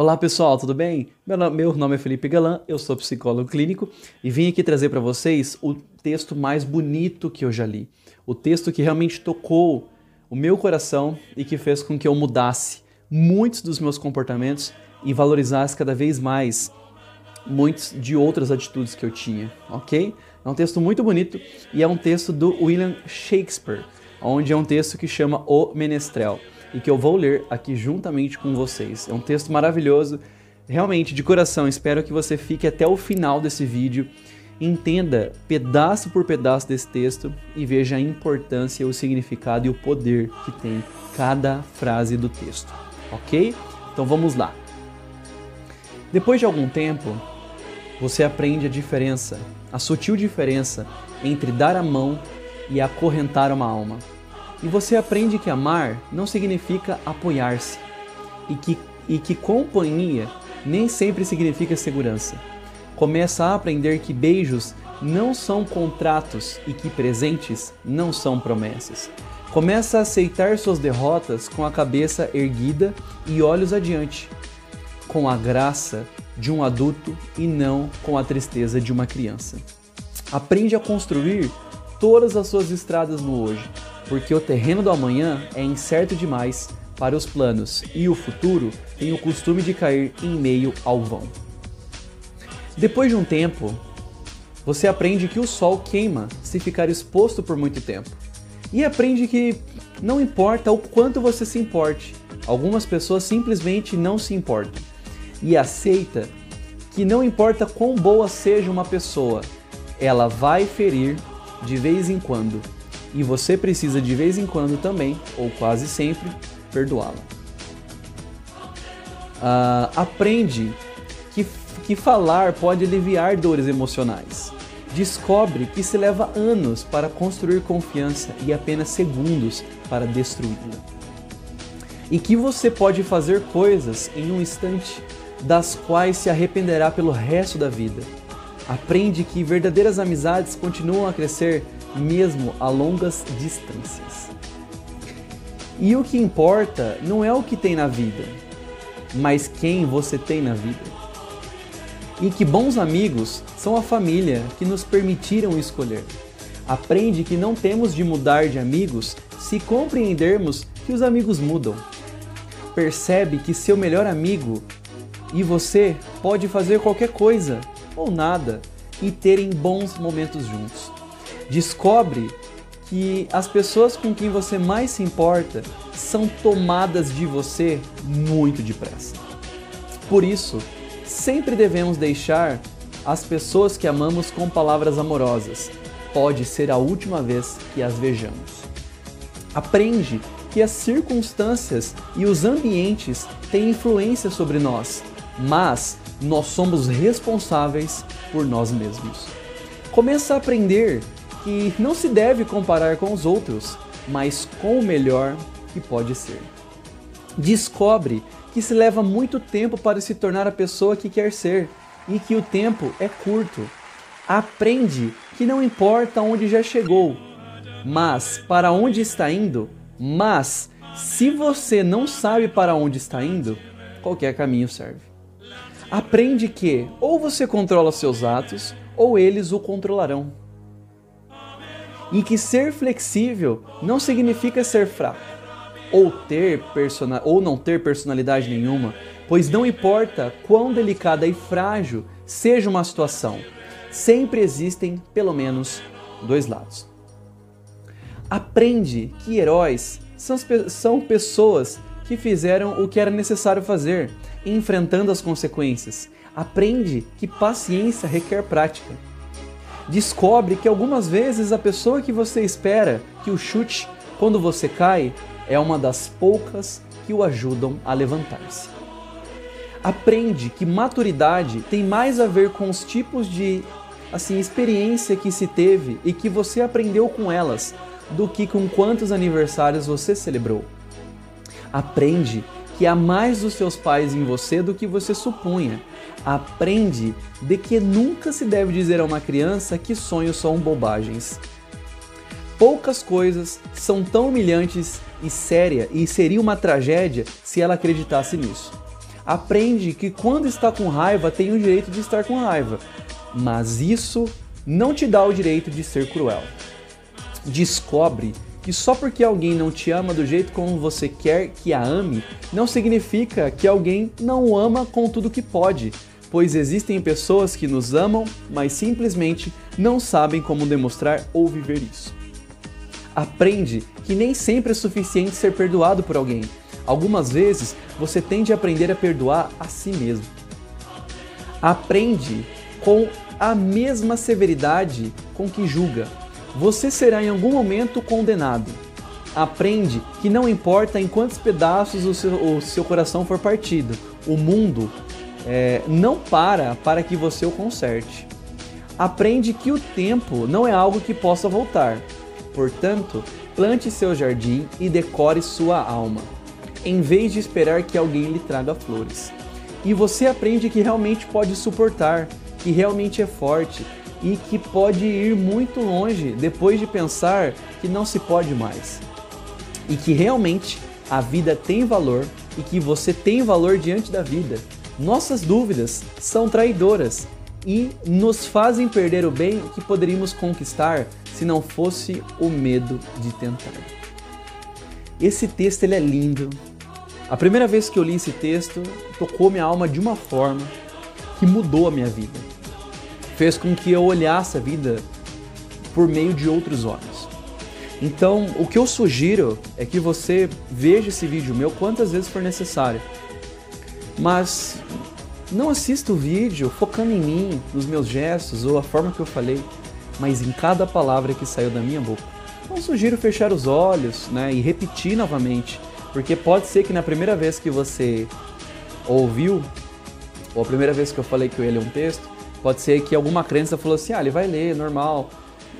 Olá pessoal, tudo bem? Meu nome é Felipe Galan, eu sou psicólogo clínico e vim aqui trazer para vocês o texto mais bonito que eu já li. O texto que realmente tocou o meu coração e que fez com que eu mudasse muitos dos meus comportamentos e valorizasse cada vez mais muitas de outras atitudes que eu tinha, ok? É um texto muito bonito e é um texto do William Shakespeare, onde é um texto que chama O Menestrel e que eu vou ler aqui juntamente com vocês. É um texto maravilhoso, realmente de coração. Espero que você fique até o final desse vídeo, entenda pedaço por pedaço desse texto e veja a importância, o significado e o poder que tem cada frase do texto, ok? Então vamos lá. Depois de algum tempo, você aprende a diferença, a sutil diferença entre dar a mão e acorrentar uma alma. E você aprende que amar não significa apoiar-se e que, e que companhia nem sempre significa segurança. Começa a aprender que beijos não são contratos e que presentes não são promessas. Começa a aceitar suas derrotas com a cabeça erguida e olhos adiante, com a graça de um adulto e não com a tristeza de uma criança. Aprende a construir todas as suas estradas no hoje, porque o terreno do amanhã é incerto demais para os planos e o futuro tem o costume de cair em meio ao vão. Depois de um tempo, você aprende que o sol queima se ficar exposto por muito tempo. E aprende que não importa o quanto você se importe, algumas pessoas simplesmente não se importam e aceita que não importa quão boa seja uma pessoa, ela vai ferir de vez em quando e você precisa de vez em quando também, ou quase sempre, perdoá-la. Uh, aprende que, que falar pode aliviar dores emocionais. Descobre que se leva anos para construir confiança e apenas segundos para destruí-la. E que você pode fazer coisas em um instante das quais se arrependerá pelo resto da vida. Aprende que verdadeiras amizades continuam a crescer mesmo a longas distâncias. E o que importa não é o que tem na vida, mas quem você tem na vida. E que bons amigos são a família que nos permitiram escolher. Aprende que não temos de mudar de amigos se compreendermos que os amigos mudam. Percebe que seu melhor amigo e você pode fazer qualquer coisa ou nada e terem bons momentos juntos. Descobre que as pessoas com quem você mais se importa são tomadas de você muito depressa. Por isso, sempre devemos deixar as pessoas que amamos com palavras amorosas. Pode ser a última vez que as vejamos. Aprende que as circunstâncias e os ambientes têm influência sobre nós mas nós somos responsáveis por nós mesmos. Começa a aprender que não se deve comparar com os outros, mas com o melhor que pode ser. Descobre que se leva muito tempo para se tornar a pessoa que quer ser e que o tempo é curto. Aprende que não importa onde já chegou, mas para onde está indo. Mas se você não sabe para onde está indo, qualquer caminho serve aprende que ou você controla seus atos ou eles o controlarão. E que ser flexível não significa ser fraco ou ter persona ou não ter personalidade nenhuma, pois não importa quão delicada e frágil seja uma situação, sempre existem pelo menos dois lados. Aprende que heróis são, são pessoas que fizeram o que era necessário fazer enfrentando as consequências. Aprende que paciência requer prática. Descobre que algumas vezes a pessoa que você espera que o chute quando você cai é uma das poucas que o ajudam a levantar-se. Aprende que maturidade tem mais a ver com os tipos de assim experiência que se teve e que você aprendeu com elas do que com quantos aniversários você celebrou. Aprende que há mais dos seus pais em você do que você supunha. Aprende de que nunca se deve dizer a uma criança que sonhos são bobagens. Poucas coisas são tão humilhantes e séria e seria uma tragédia se ela acreditasse nisso. Aprende que quando está com raiva tem o direito de estar com raiva, mas isso não te dá o direito de ser cruel. Descobre que só porque alguém não te ama do jeito como você quer que a ame, não significa que alguém não o ama com tudo que pode, pois existem pessoas que nos amam, mas simplesmente não sabem como demonstrar ou viver isso. Aprende que nem sempre é suficiente ser perdoado por alguém. Algumas vezes você tem de aprender a perdoar a si mesmo. Aprende com a mesma severidade com que julga. Você será em algum momento condenado. Aprende que não importa em quantos pedaços o seu, o seu coração for partido, o mundo é, não para para que você o conserte. Aprende que o tempo não é algo que possa voltar. Portanto, plante seu jardim e decore sua alma, em vez de esperar que alguém lhe traga flores. E você aprende que realmente pode suportar, que realmente é forte e que pode ir muito longe depois de pensar que não se pode mais. E que realmente a vida tem valor e que você tem valor diante da vida. Nossas dúvidas são traidoras e nos fazem perder o bem que poderíamos conquistar se não fosse o medo de tentar. Esse texto ele é lindo. A primeira vez que eu li esse texto, tocou minha alma de uma forma que mudou a minha vida. Fez com que eu olhasse a vida por meio de outros olhos. Então, o que eu sugiro é que você veja esse vídeo meu quantas vezes for necessário. Mas não assista o vídeo focando em mim, nos meus gestos ou a forma que eu falei, mas em cada palavra que saiu da minha boca. Então sugiro fechar os olhos né, e repetir novamente, porque pode ser que na primeira vez que você ouviu, ou a primeira vez que eu falei que eu ia ler um texto, Pode ser que alguma crença falou assim: ah, ele vai ler, normal.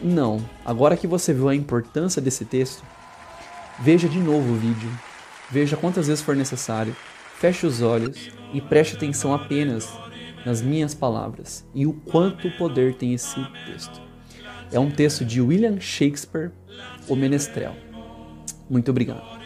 Não. Agora que você viu a importância desse texto, veja de novo o vídeo. Veja quantas vezes for necessário. Feche os olhos e preste atenção apenas nas minhas palavras e o quanto poder tem esse texto. É um texto de William Shakespeare, O Menestrel. Muito obrigado.